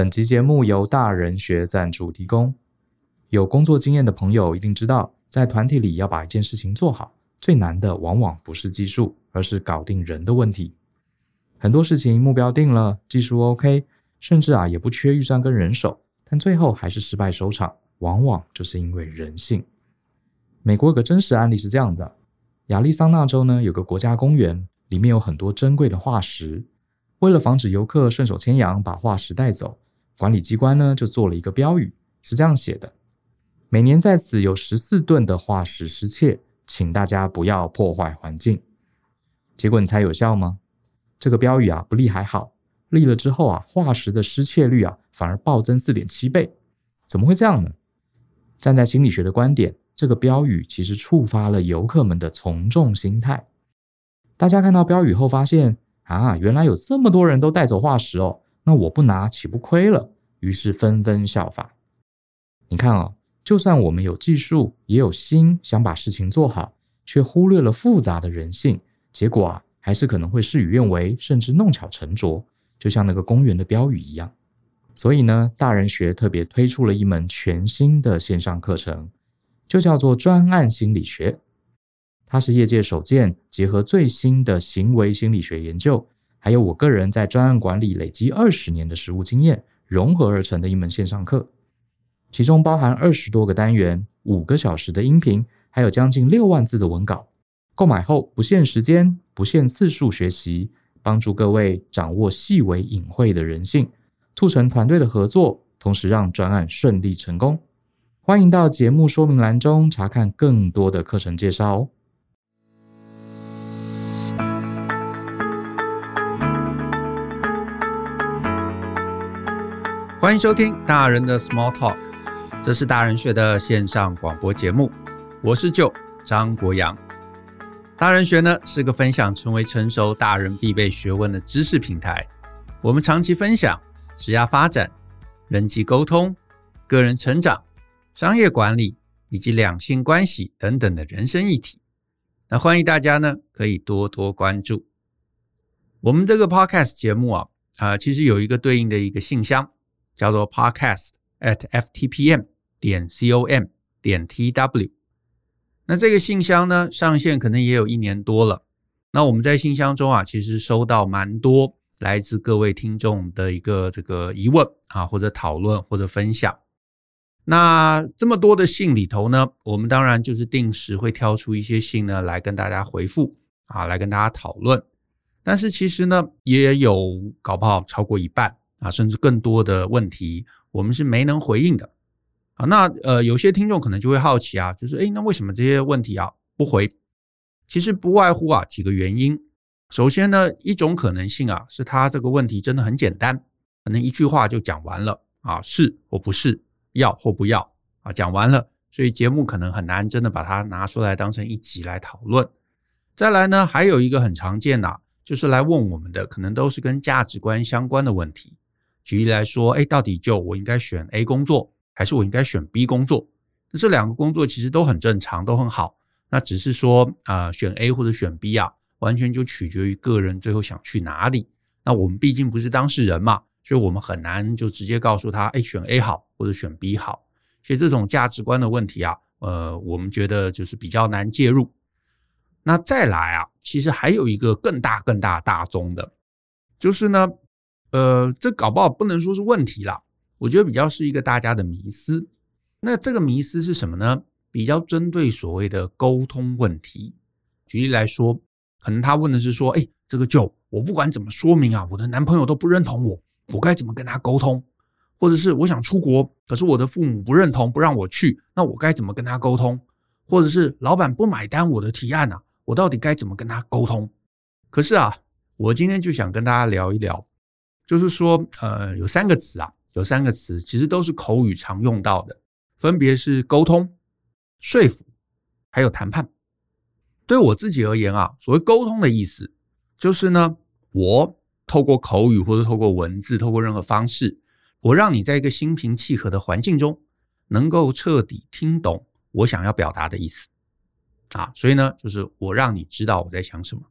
本集节目由大人学赞助提供。有工作经验的朋友一定知道，在团体里要把一件事情做好，最难的往往不是技术，而是搞定人的问题。很多事情目标定了，技术 OK，甚至啊也不缺预算跟人手，但最后还是失败收场，往往就是因为人性。美国有个真实案例是这样的：亚利桑那州呢有个国家公园，里面有很多珍贵的化石，为了防止游客顺手牵羊把化石带走，管理机关呢就做了一个标语，是这样写的。每年在此有十四吨的化石失窃，请大家不要破坏环境。结果你猜有效吗？这个标语啊不立还好，立了之后啊，化石的失窃率啊反而暴增四点七倍。怎么会这样呢？站在心理学的观点，这个标语其实触发了游客们的从众心态。大家看到标语后发现啊，原来有这么多人都带走化石哦，那我不拿岂不亏了？于是纷纷效法。你看啊、就算我们有技术，也有心想把事情做好，却忽略了复杂的人性，结果啊，还是可能会事与愿违，甚至弄巧成拙，就像那个公园的标语一样。所以呢，大人学特别推出了一门全新的线上课程，就叫做专案心理学。它是业界首见，结合最新的行为心理学研究，还有我个人在专案管理累积二十年的实务经验，融合而成的一门线上课。其中包含二十多个单元、五个小时的音频，还有将近六万字的文稿。购买后不限时间、不限次数学习，帮助各位掌握细微隐晦的人性，促成团队的合作，同时让专案顺利成功。欢迎到节目说明栏中查看更多的课程介绍哦。欢迎收听大人的 Small Talk。这是大人学的线上广播节目，我是舅张国阳。大人学呢是个分享成为成熟大人必备学问的知识平台。我们长期分享职业发展、人际沟通、个人成长、商业管理以及两性关系等等的人生议题。那欢迎大家呢可以多多关注我们这个 Podcast 节目啊啊、其实有一个对应的一个信箱，叫做 Podcast at ftpm 点 com 点 tw，那这个信箱呢，上线可能也有一年多了。那我们在信箱中啊，其实收到蛮多来自各位听众的一个这个疑问啊，或者讨论或者分享。那这么多的信里头呢，我们当然就是定时会挑出一些信呢来跟大家回复啊，来跟大家讨论。但是其实呢，也有搞不好超过一半啊，甚至更多的问题，我们是没能回应的。啊，那呃，有些听众可能就会好奇啊，就是诶，那为什么这些问题啊不回？其实不外乎啊几个原因。首先呢，一种可能性啊，是他这个问题真的很简单，可能一句话就讲完了啊，是或不是，要或不要啊，讲完了，所以节目可能很难真的把它拿出来当成一集来讨论。再来呢，还有一个很常见呐，就是来问我们的，可能都是跟价值观相关的问题。举例来说，诶，到底就我应该选 A 工作？还是我应该选 B 工作？那这两个工作其实都很正常，都很好。那只是说啊、选 A 或者选 B 啊，完全就取决于个人最后想去哪里。那我们毕竟不是当事人嘛，所以我们很难就直接告诉他，哎，选 A 好或者选 B 好。所以这种价值观的问题啊，呃，我们觉得就是比较难介入。那再来啊，其实还有一个更大更大大宗的，就是呢，呃，这搞不好不能说是问题啦。我觉得比较是一个大家的迷思，那这个迷思是什么呢？比较针对所谓的沟通问题。举例来说，可能他问的是说：“哎，这个就我不管怎么说明啊，我的男朋友都不认同我，我该怎么跟他沟通？或者是我想出国，可是我的父母不认同，不让我去，那我该怎么跟他沟通？或者是老板不买单我的提案啊，我到底该怎么跟他沟通？”可是啊，我今天就想跟大家聊一聊，就是说，呃，有三个词啊。有三个词，其实都是口语常用到的，分别是沟通、说服，还有谈判。对我自己而言啊，所谓沟通的意思，就是呢，我透过口语或者透过文字，透过任何方式，我让你在一个心平气和的环境中，能够彻底听懂我想要表达的意思啊。所以呢，就是我让你知道我在想什么。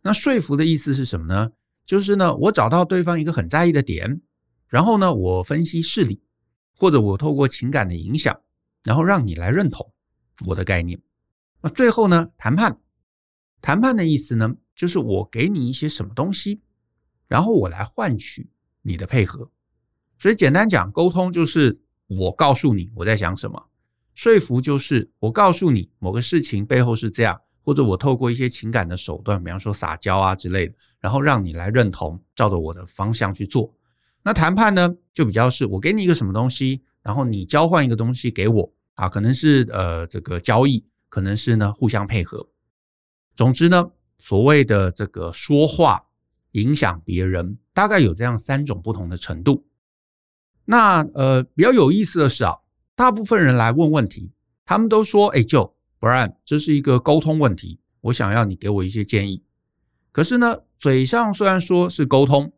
那说服的意思是什么呢？就是呢，我找到对方一个很在意的点。然后呢，我分析事理，或者我透过情感的影响，然后让你来认同我的概念。那最后呢，谈判，谈判的意思呢，就是我给你一些什么东西，然后我来换取你的配合。所以简单讲，沟通就是我告诉你我在想什么，说服就是我告诉你某个事情背后是这样，或者我透过一些情感的手段，比方说撒娇啊之类的，然后让你来认同，照着我的方向去做。那谈判呢，就比较是我给你一个什么东西，然后你交换一个东西给我啊，可能是呃这个交易，可能是呢互相配合。总之呢，所谓的这个说话影响别人，大概有这样三种不同的程度。那呃比较有意思的是啊，大部分人来问问题，他们都说：“哎，Joe，Brian，这是一个沟通问题，我想要你给我一些建议。”可是呢，嘴上虽然说是沟通。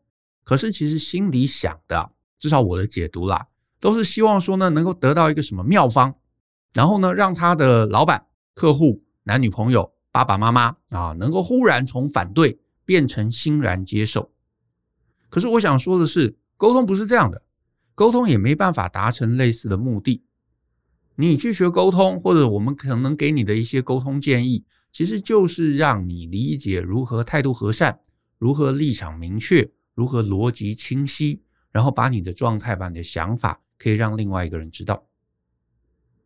可是其实心里想的，至少我的解读啦，都是希望说呢，能够得到一个什么妙方，然后呢，让他的老板、客户、男女朋友、爸爸妈妈啊，能够忽然从反对变成欣然接受。可是我想说的是，沟通不是这样的，沟通也没办法达成类似的目的。你去学沟通，或者我们可能给你的一些沟通建议，其实就是让你理解如何态度和善，如何立场明确。如何逻辑清晰，然后把你的状态、把你的想法，可以让另外一个人知道。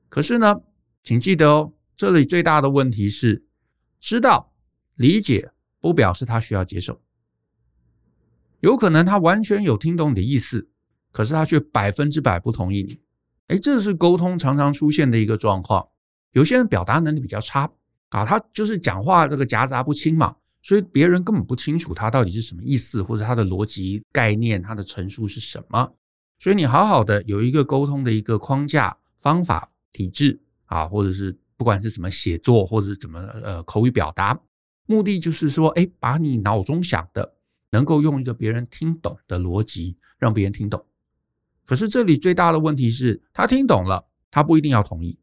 可是呢，请记得哦，这里最大的问题是，知道、理解不表示他需要接受。有可能他完全有听懂你的意思，可是他却百分之百不同意你。诶，这是沟通常常出现的一个状况。有些人表达能力比较差啊，他就是讲话这个夹杂不清嘛。所以别人根本不清楚他到底是什么意思，或者他的逻辑概念、他的陈述是什么。所以你好好的有一个沟通的一个框架、方法、体制啊，或者是不管是怎么写作，或者是怎么呃口语表达，目的就是说，哎，把你脑中想的能够用一个别人听懂的逻辑让别人听懂。可是这里最大的问题是他听懂了，他不一定要同意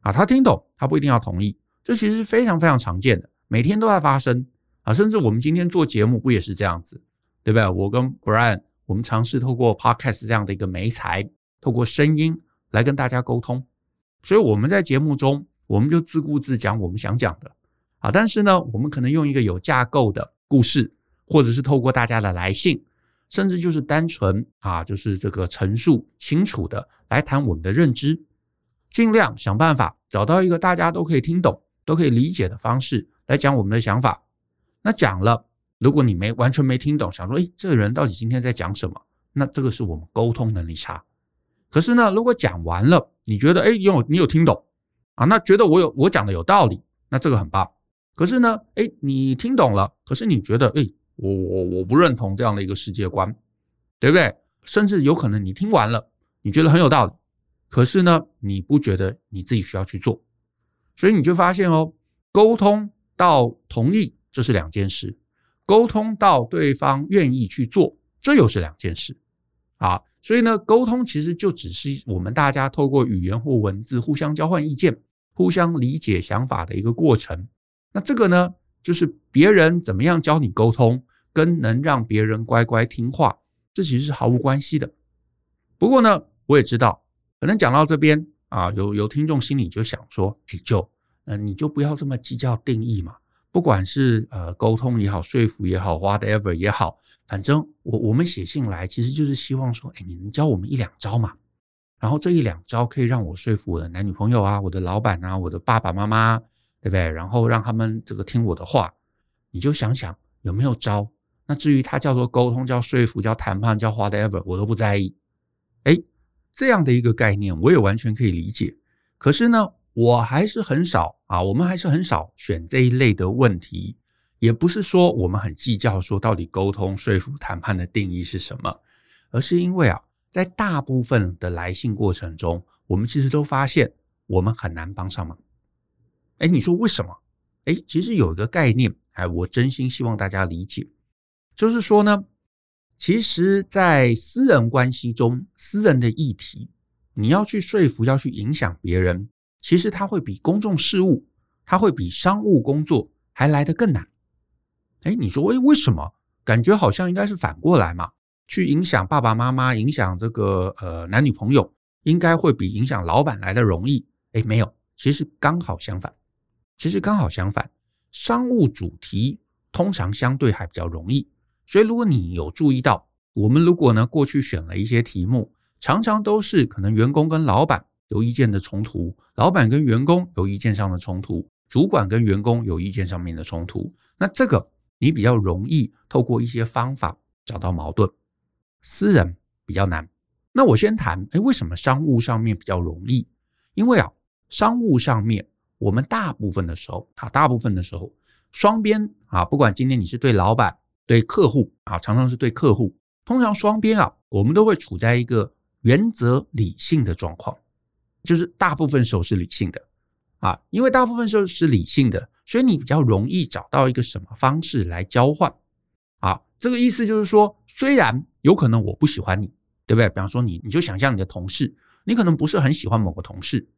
啊，他听懂他不一定要同意，这其实是非常非常常见的，每天都在发生。啊，甚至我们今天做节目不也是这样子，对不对？我跟 Brian，我们尝试透过 Podcast 这样的一个媒材，透过声音来跟大家沟通。所以我们在节目中，我们就自顾自讲我们想讲的啊。但是呢，我们可能用一个有架构的故事，或者是透过大家的来信，甚至就是单纯啊，就是这个陈述清楚的来谈我们的认知，尽量想办法找到一个大家都可以听懂、都可以理解的方式来讲我们的想法。那讲了，如果你没完全没听懂，想说，诶，这个人到底今天在讲什么？那这个是我们沟通能力差。可是呢，如果讲完了，你觉得，诶，有你有听懂啊？那觉得我有我讲的有道理，那这个很棒。可是呢，诶，你听懂了，可是你觉得，诶，我我我不认同这样的一个世界观，对不对？甚至有可能你听完了，你觉得很有道理，可是呢，你不觉得你自己需要去做，所以你就发现哦，沟通到同意。这是两件事，沟通到对方愿意去做，这又是两件事啊。所以呢，沟通其实就只是我们大家透过语言或文字互相交换意见、互相理解想法的一个过程。那这个呢，就是别人怎么样教你沟通，跟能让别人乖乖听话，这其实是毫无关系的。不过呢，我也知道，可能讲到这边啊，有有听众心里就想说：“哎，就，呃，你就不要这么计较定义嘛。”不管是呃沟通也好，说服也好，whatever 也好，反正我我们写信来，其实就是希望说，哎，你能教我们一两招嘛？然后这一两招可以让我说服我的男女朋友啊，我的老板啊，我的爸爸妈妈，对不对？然后让他们这个听我的话，你就想想有没有招？那至于它叫做沟通，叫说服，叫谈判，叫 whatever，我都不在意。哎，这样的一个概念，我也完全可以理解。可是呢，我还是很少啊，我们还是很少选这一类的问题，也不是说我们很计较说到底沟通、说服、谈判的定义是什么，而是因为啊，在大部分的来信过程中，我们其实都发现我们很难帮上忙。哎，你说为什么？哎，其实有一个概念，哎，我真心希望大家理解，就是说呢，其实，在私人关系中，私人的议题，你要去说服、要去影响别人。其实它会比公众事务，它会比商务工作还来得更难。哎，你说，哎，为什么？感觉好像应该是反过来嘛？去影响爸爸妈妈，影响这个呃男女朋友，应该会比影响老板来的容易。哎，没有，其实刚好相反。其实刚好相反，商务主题通常相对还比较容易。所以如果你有注意到，我们如果呢过去选了一些题目，常常都是可能员工跟老板有意见的冲突，老板跟员工有意见上的冲突，主管跟员工有意见上面的冲突。那这个你比较容易透过一些方法找到矛盾。私人比较难，那我先谈，哎，为什么商务上面比较容易？因为啊，商务上面我们大部分的时候啊，大部分的时候双边啊，不管今天你是对老板、对客户啊，常常是对客户，通常双边啊，我们都会处在一个原则理性的状况，就是大部分时候是理性的。啊，因为大部分时候是理性的，所以你比较容易找到一个什么方式来交换。啊，这个意思就是说，虽然有可能我不喜欢你，对不对？比方说你，你就想象你的同事，你可能不是很喜欢某个同事，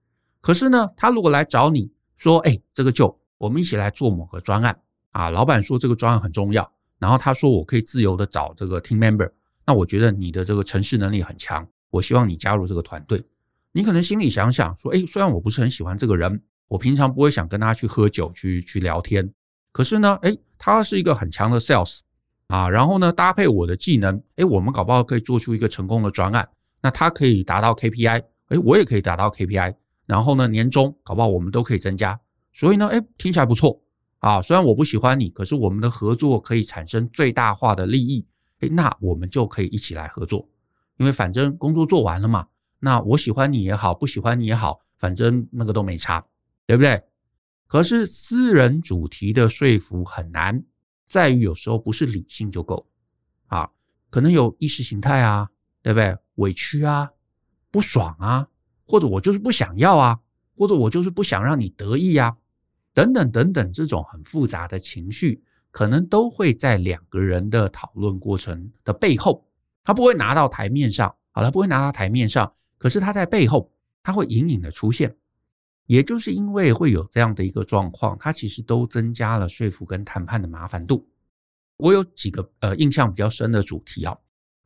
可是呢，他如果来找你说，哎，这个就我们一起来做某个专案。啊，老板说这个专案很重要，然后他说我可以自由的找这个 team member，那我觉得你的这个城市能力很强，我希望你加入这个团队。你可能心里想想说，哎，虽然我不是很喜欢这个人，我平常不会想跟他去喝酒去去聊天，可是呢，哎，他是一个很强的 sales。啊，然后呢，搭配我的技能，诶，我们搞不好可以做出一个成功的专案。那他可以达到 KPI，诶，我也可以达到 KPI。然后呢，年终搞不好我们都可以增加。所以呢，诶，听起来不错啊。虽然我不喜欢你，可是我们的合作可以产生最大化的利益。诶，那我们就可以一起来合作，因为反正工作做完了嘛。那我喜欢你也好，不喜欢你也好，反正那个都没差，对不对？可是私人主题的说服很难。在于有时候不是理性就够啊，可能有意识形态啊，对不对？委屈啊，不爽啊，或者我就是不想要啊，或者我就是不想让你得意啊，等等等等，这种很复杂的情绪，可能都会在两个人的讨论过程的背后，他不会拿到台面上，好他，不会拿到台面上，可是他在背后，他会隐隐的出现。也就是因为会有这样的一个状况，它其实都增加了说服跟谈判的麻烦度。我有几个呃印象比较深的主题啊，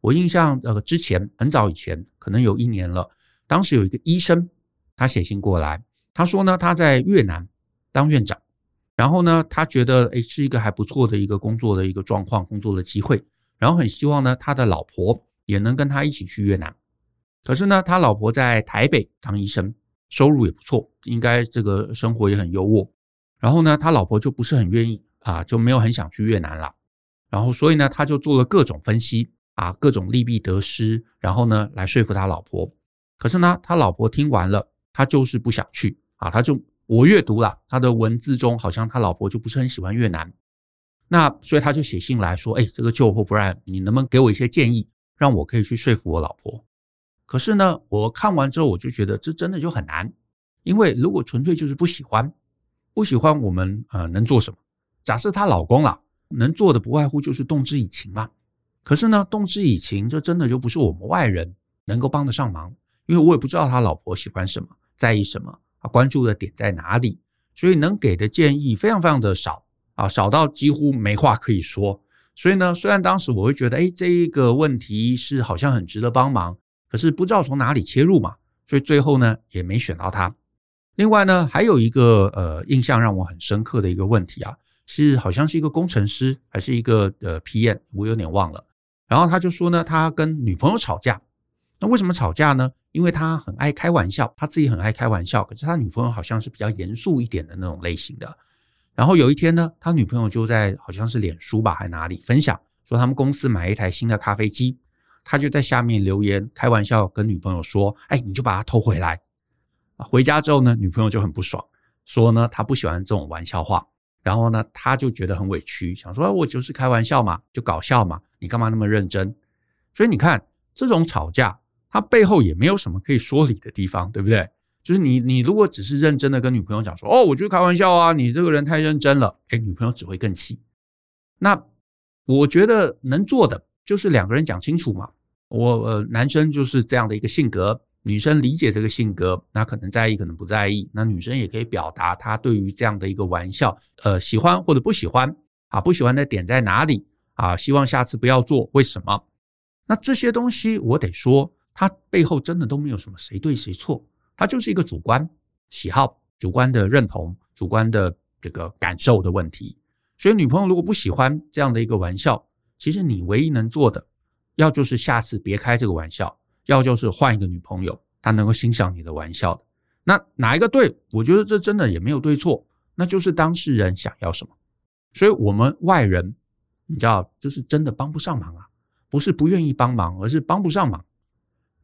我印象呃之前很早以前，可能有一年了，当时有一个医生，他写信过来，他说呢他在越南当院长，然后呢他觉得诶是一个还不错的一个工作的一个状况，工作的机会，然后很希望呢他的老婆也能跟他一起去越南，可是呢他老婆在台北当医生。收入也不错，应该这个生活也很优渥。然后呢，他老婆就不是很愿意啊，就没有很想去越南了。然后所以呢，他就做了各种分析啊，各种利弊得失，然后呢来说服他老婆。可是呢，他老婆听完了，他就是不想去啊。他就我阅读了他的文字中，好像他老婆就不是很喜欢越南。那所以他就写信来说：“哎，这个旧货不然，你能不能给我一些建议，让我可以去说服我老婆？”可是呢，我看完之后，我就觉得这真的就很难，因为如果纯粹就是不喜欢，不喜欢我们呃能做什么？假设她老公啦，能做的不外乎就是动之以情嘛。可是呢，动之以情，这真的就不是我们外人能够帮得上忙，因为我也不知道他老婆喜欢什么，在意什么，关注的点在哪里，所以能给的建议非常非常的少啊，少到几乎没话可以说。所以呢，虽然当时我会觉得，哎，这一个问题是好像很值得帮忙。可是不知道从哪里切入嘛，所以最后呢也没选到他。另外呢，还有一个呃印象让我很深刻的一个问题啊，是好像是一个工程师还是一个呃 PM，我有点忘了。然后他就说呢，他跟女朋友吵架。那为什么吵架呢？因为他很爱开玩笑，他自己很爱开玩笑，可是他女朋友好像是比较严肃一点的那种类型的。然后有一天呢，他女朋友就在好像是脸书吧还哪里分享，说他们公司买一台新的咖啡机。他就在下面留言，开玩笑跟女朋友说：“哎，你就把它偷回来。”回家之后呢，女朋友就很不爽，说呢她不喜欢这种玩笑话。然后呢，他就觉得很委屈，想说：“我就是开玩笑嘛，就搞笑嘛，你干嘛那么认真？”所以你看，这种吵架，他背后也没有什么可以说理的地方，对不对？就是你你如果只是认真的跟女朋友讲说：“哦，我就是开玩笑啊，你这个人太认真了。”哎，女朋友只会更气。那我觉得能做的就是两个人讲清楚嘛。我呃，男生就是这样的一个性格，女生理解这个性格，那可能在意，可能不在意。那女生也可以表达她对于这样的一个玩笑，呃，喜欢或者不喜欢啊，不喜欢的点在哪里啊？希望下次不要做，为什么？那这些东西我得说，它背后真的都没有什么谁对谁错，它就是一个主观喜好、主观的认同、主观的这个感受的问题。所以女朋友如果不喜欢这样的一个玩笑，其实你唯一能做的，要就是下次别开这个玩笑，要就是换一个女朋友，她能够欣赏你的玩笑。那哪一个对？我觉得这真的也没有对错，那就是当事人想要什么。所以我们外人，你知道，就是真的帮不上忙啊，不是不愿意帮忙，而是帮不上忙。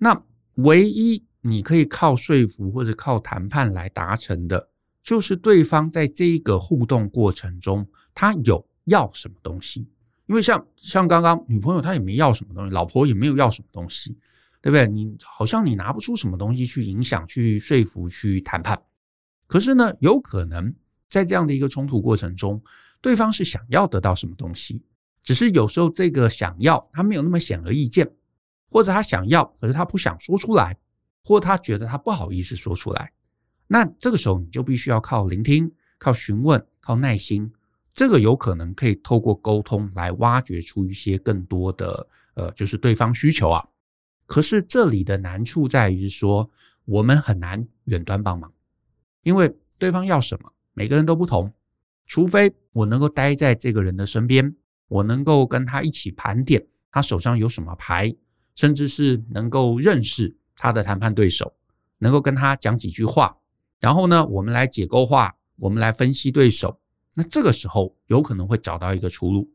那唯一你可以靠说服或者靠谈判来达成的，就是对方在这一个互动过程中。他有要什么东西？因为像像刚刚女朋友她也没要什么东西，老婆也没有要什么东西，对不对？你好像你拿不出什么东西去影响、去说服、去谈判。可是呢，有可能在这样的一个冲突过程中，对方是想要得到什么东西，只是有时候这个想要他没有那么显而易见，或者他想要，可是他不想说出来，或他觉得他不好意思说出来。那这个时候你就必须要靠聆听、靠询问、靠耐心。这个有可能可以透过沟通来挖掘出一些更多的呃，就是对方需求啊。可是这里的难处在于说，我们很难远端帮忙，因为对方要什么，每个人都不同。除非我能够待在这个人的身边，我能够跟他一起盘点他手上有什么牌，甚至是能够认识他的谈判对手，能够跟他讲几句话，然后呢，我们来解构化，我们来分析对手。那这个时候有可能会找到一个出路，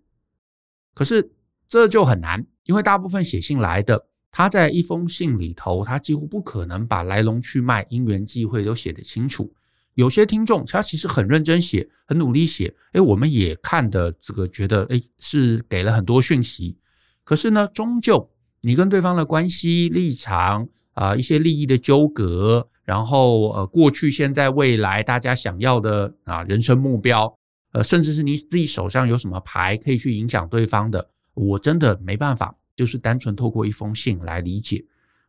可是这就很难，因为大部分写信来的，他在一封信里头，他几乎不可能把来龙去脉、因缘际会都写得清楚。有些听众他其实很认真写，很努力写，诶，我们也看的这个觉得，诶，是给了很多讯息。可是呢，终究你跟对方的关系、立场啊，一些利益的纠葛，然后呃，过去、现在、未来，大家想要的啊，人生目标。呃，甚至是你自己手上有什么牌可以去影响对方的，我真的没办法，就是单纯透过一封信来理解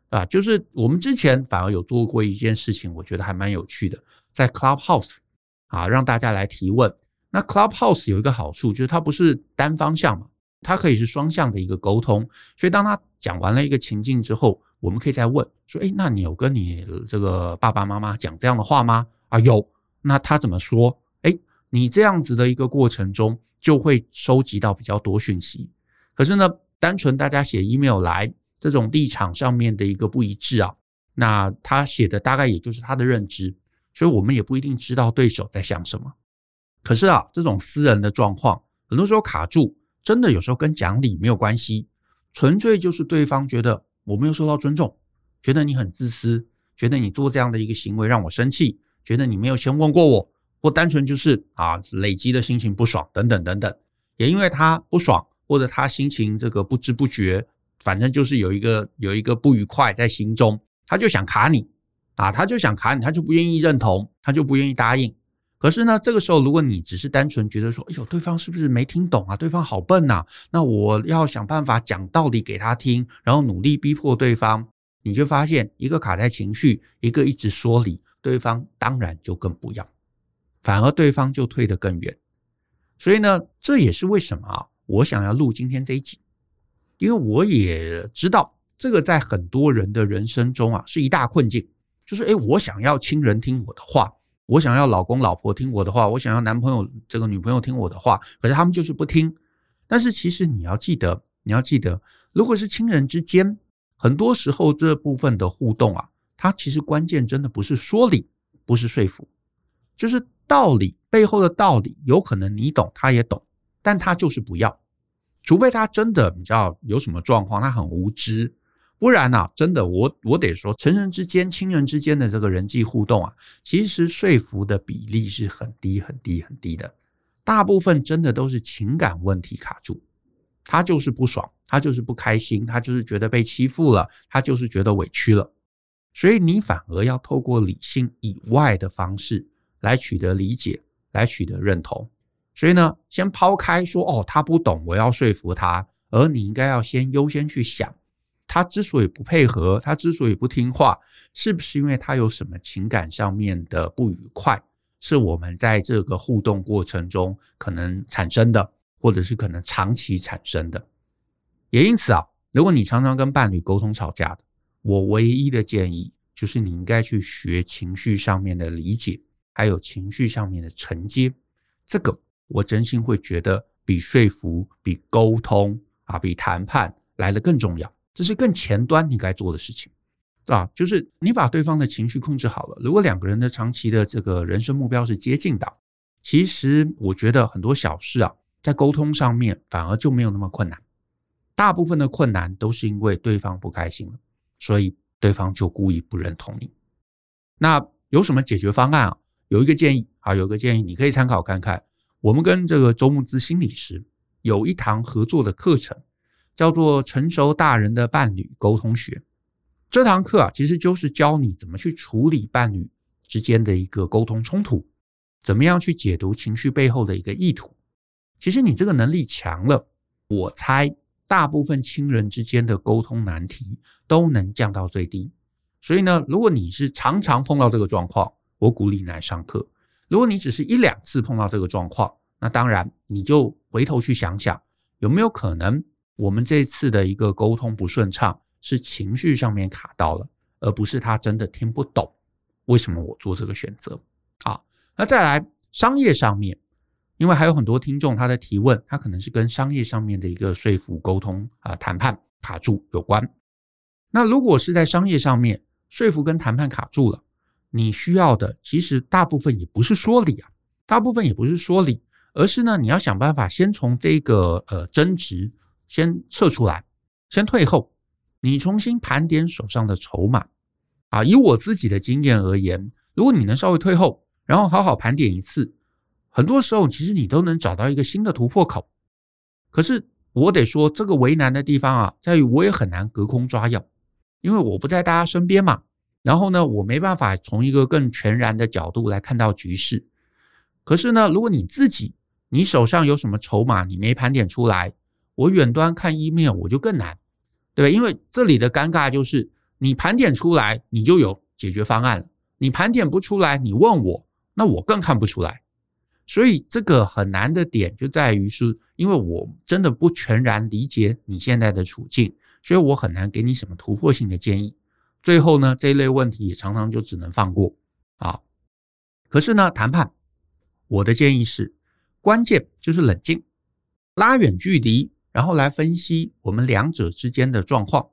啊。就是我们之前反而有做过一件事情，我觉得还蛮有趣的，在 Clubhouse 啊，让大家来提问。那 Clubhouse 有一个好处，就是它不是单方向嘛，它可以是双向的一个沟通。所以当他讲完了一个情境之后，我们可以再问说：“诶，那你有跟你这个爸爸妈妈讲这样的话吗？”啊，有。那他怎么说？哎你这样子的一个过程中，就会收集到比较多讯息。可是呢，单纯大家写 email 来，这种立场上面的一个不一致啊，那他写的大概也就是他的认知，所以我们也不一定知道对手在想什么。可是啊，这种私人的状况，很多时候卡住，真的有时候跟讲理没有关系，纯粹就是对方觉得我没有受到尊重，觉得你很自私，觉得你做这样的一个行为让我生气，觉得你没有先问过我。或单纯就是啊，累积的心情不爽等等等等，也因为他不爽，或者他心情这个不知不觉，反正就是有一个有一个不愉快在心中，他就想卡你啊，他就想卡你，他就不愿意认同，他就不愿意答应。可是呢，这个时候如果你只是单纯觉得说，哎呦，对方是不是没听懂啊？对方好笨呐，那我要想办法讲道理给他听，然后努力逼迫对方，你就发现一个卡在情绪，一个一直说理，对方当然就更不要。反而对方就退得更远，所以呢，这也是为什么啊，我想要录今天这一集，因为我也知道这个在很多人的人生中啊是一大困境，就是诶，我想要亲人听我的话，我想要老公老婆听我的话，我想要男朋友这个女朋友听我的话，可是他们就是不听。但是其实你要记得，你要记得，如果是亲人之间，很多时候这部分的互动啊，它其实关键真的不是说理，不是说服，就是。道理背后的道理，有可能你懂，他也懂，但他就是不要。除非他真的你知道有什么状况，他很无知，不然啊，真的我我得说，成人之间、亲人之间的这个人际互动啊，其实说服的比例是很低、很低、很低的。大部分真的都是情感问题卡住，他就是不爽，他就是不开心，他就是觉得被欺负了，他就是觉得委屈了。所以你反而要透过理性以外的方式。来取得理解，来取得认同。所以呢，先抛开说哦，他不懂，我要说服他。而你应该要先优先去想，他之所以不配合，他之所以不听话，是不是因为他有什么情感上面的不愉快，是我们在这个互动过程中可能产生的，或者是可能长期产生的。也因此啊，如果你常常跟伴侣沟通吵架的，我唯一的建议就是你应该去学情绪上面的理解，还有情绪上面的承接。这个我真心会觉得比说服、比沟通啊、比谈判来的更重要。这是更前端你该做的事情啊，就是你把对方的情绪控制好了。如果两个人的长期的这个人生目标是接近的，其实我觉得很多小事啊，在沟通上面反而就没有那么困难。大部分的困难都是因为对方不开心了，所以对方就故意不认同你。那有什么解决方案啊？有一个建议啊，有一个建议，你可以参考看看。我们跟这个周慕姿心理师有一堂合作的课程。叫做成熟大人的伴侣沟通学，这堂课啊，其实就是教你怎么去处理伴侣之间的一个沟通冲突，怎么样去解读情绪背后的一个意图。其实你这个能力强了，我猜大部分亲人之间的沟通难题都能降到最低。所以呢，如果你是常常碰到这个状况，我鼓励你来上课；如果你只是一两次碰到这个状况，那当然你就回头去想想，有没有可能。我们这次的一个沟通不顺畅，是情绪上面卡到了，而不是他真的听不懂为什么我做这个选择。好，那再来商业上面，因为还有很多听众他的提问，他可能是跟商业上面的一个说服、沟通啊、谈判卡住有关。那如果是在商业上面说服跟谈判卡住了，你需要的其实大部分也不是说理啊，大部分也不是说理，而是呢，你要想办法先从这个呃争执。先撤出来，先退后，你重新盘点手上的筹码啊。以我自己的经验而言，如果你能稍微退后，然后好好盘点一次，很多时候其实你都能找到一个新的突破口。可是我得说，这个为难的地方啊，在于我也很难隔空抓药，因为我不在大家身边嘛。然后呢，我没办法从一个更全然的角度来看到局势。可是呢，如果你自己你手上有什么筹码，你没盘点出来。我远端看 email 我就更难，对吧？因为这里的尴尬就是你盘点出来，你就有解决方案了；你盘点不出来，你问我，那我更看不出来。所以这个很难的点就在于是，因为我真的不全然理解你现在的处境，所以我很难给你什么突破性的建议。最后呢，这一类问题常常就只能放过啊。可是呢，谈判，我的建议是，关键就是冷静，拉远距离。然后来分析我们两者之间的状况，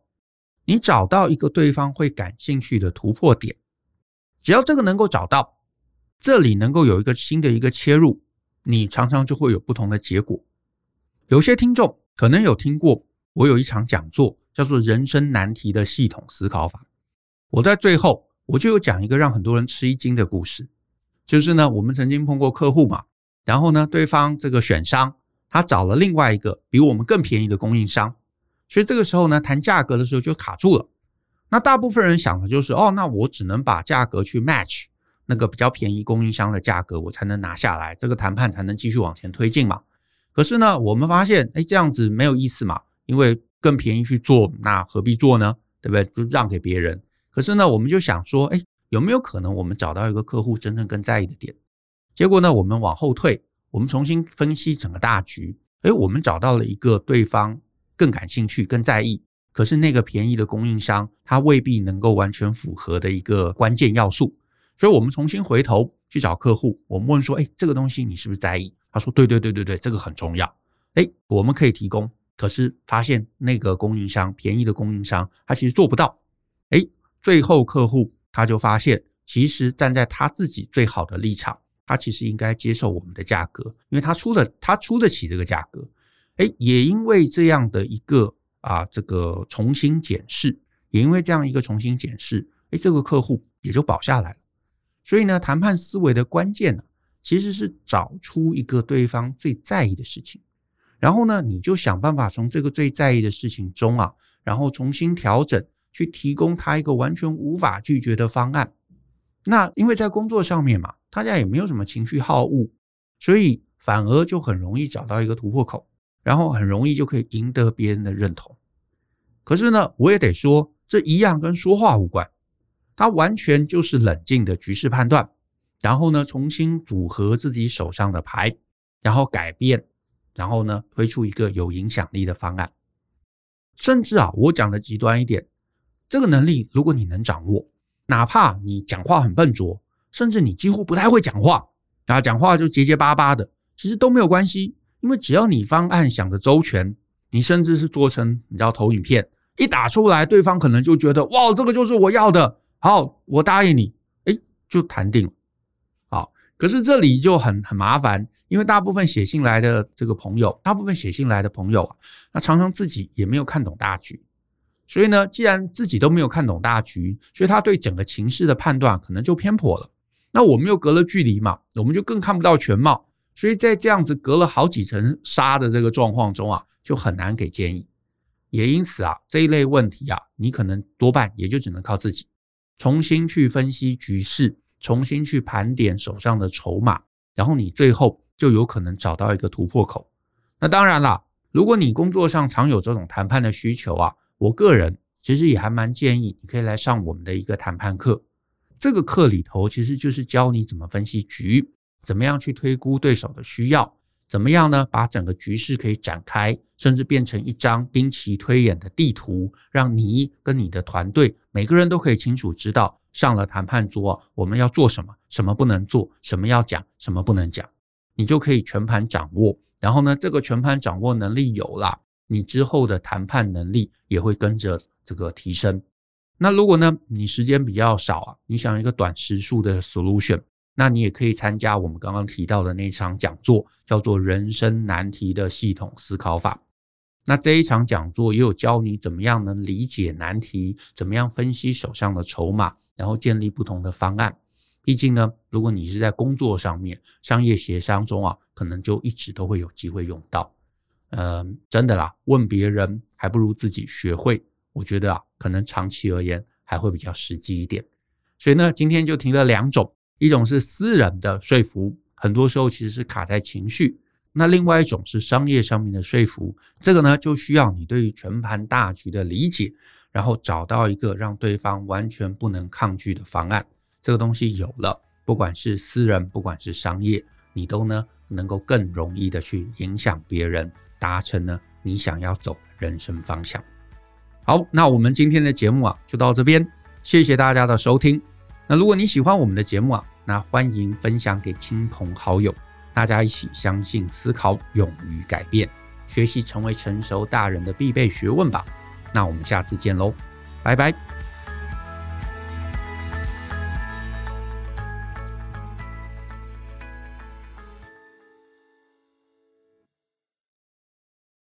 你找到一个对方会感兴趣的突破点，只要这个能够找到，这里能够有一个新的一个切入，你常常就会有不同的结果。有些听众可能有听过，我有一场讲座叫做《人生难题的系统思考法》，我在最后我就有讲一个让很多人吃一惊的故事，就是呢，我们曾经碰过客户嘛，然后呢，对方这个选商。他找了另外一个比我们更便宜的供应商，所以这个时候呢，谈价格的时候就卡住了。那大部分人想的就是，哦，那我只能把价格去 match 那个比较便宜供应商的价格，我才能拿下来，这个谈判才能继续往前推进嘛。可是呢，我们发现，哎，这样子没有意思嘛，因为更便宜去做，那何必做呢？对不对？就让给别人。可是呢，我们就想说，哎，有没有可能我们找到一个客户真正更在意的点？结果呢，我们往后退。我们重新分析整个大局，诶，我们找到了一个对方更感兴趣、更在意，可是那个便宜的供应商他未必能够完全符合的一个关键要素，所以我们重新回头去找客户，我们问说，诶，这个东西你是不是在意？他说，对对对对对，这个很重要，诶，我们可以提供，可是发现那个供应商便宜的供应商他其实做不到，诶，最后客户他就发现，其实站在他自己最好的立场。他其实应该接受我们的价格，因为他出的他出得起这个价格。哎，也因为这样的一个啊，这个重新检视，也因为这样一个重新检视，哎，这个客户也就保下来了。所以呢，谈判思维的关键呢，其实是找出一个对方最在意的事情，然后呢，你就想办法从这个最在意的事情中啊，然后重新调整，去提供他一个完全无法拒绝的方案。那因为在工作上面嘛。大家也没有什么情绪好恶，所以反而就很容易找到一个突破口，然后很容易就可以赢得别人的认同。可是呢，我也得说，这一样跟说话无关，它完全就是冷静的局势判断，然后呢，重新组合自己手上的牌，然后改变，然后呢，推出一个有影响力的方案。甚至啊，我讲的极端一点，这个能力如果你能掌握，哪怕你讲话很笨拙，甚至你几乎不太会讲话，啊，讲话就结结巴巴的，其实都没有关系，因为只要你方案想得周全，你甚至是做成你知道投影片一打出来，对方可能就觉得哇，这个就是我要的，好，我答应你，诶，就谈定了。好，可是这里就很很麻烦。因为大部分写信来的这个朋友，大部分写信来的朋友啊，那常常自己也没有看懂大局，所以呢，既然自己都没有看懂大局，所以他对整个情势的判断可能就偏颇了。那我们又隔了距离嘛，我们就更看不到全貌，所以在这样子隔了好几层纱的这个状况中啊，就很难给建议。也因此啊，这一类问题啊，你可能多半也就只能靠自己重新去分析局势，重新去盘点手上的筹码，然后你最后。就有可能找到一个突破口。那当然啦，如果你工作上常有这种谈判的需求啊，我个人其实也还蛮建议你可以来上我们的一个谈判课。这个课里头其实就是教你怎么分析局，怎么样去推估对手的需要，怎么样呢，把整个局势可以展开，甚至变成一张兵棋推演的地图，让你跟你的团队每个人都可以清楚知道上了谈判桌我们要做什么，什么不能做，什么要讲，什么不能讲。你就可以全盘掌握，然后呢，这个全盘掌握能力有了，你之后的谈判能力也会跟着这个提升。那如果呢，你时间比较少啊，你想一个短时数的 solution，那你也可以参加我们刚刚提到的那场讲座，叫做“人生难题的系统思考法”。那这一场讲座也有教你怎么样能理解难题，怎么样分析手上的筹码，然后建立不同的方案。毕竟呢，如果你是在工作上面、商业协商中啊，可能就一直都会有机会用到。呃，真的啦，问别人还不如自己学会。我觉得啊，可能长期而言还会比较实际一点。所以呢，今天就提了两种，一种是私人的说服，很多时候其实是卡在情绪；那另外一种是商业上面的说服，这个呢就需要你对于全盘大局的理解，然后找到一个让对方完全不能抗拒的方案。这个东西有了，不管是私人，不管是商业，你都呢能够更容易的去影响别人，达成呢你想要走人生方向。好，那我们今天的节目啊就到这边，谢谢大家的收听。那如果你喜欢我们的节目啊，那欢迎分享给亲朋好友，大家一起相信、思考、勇于改变，学习成为成熟大人的必备学问吧。那我们下次见喽，拜拜。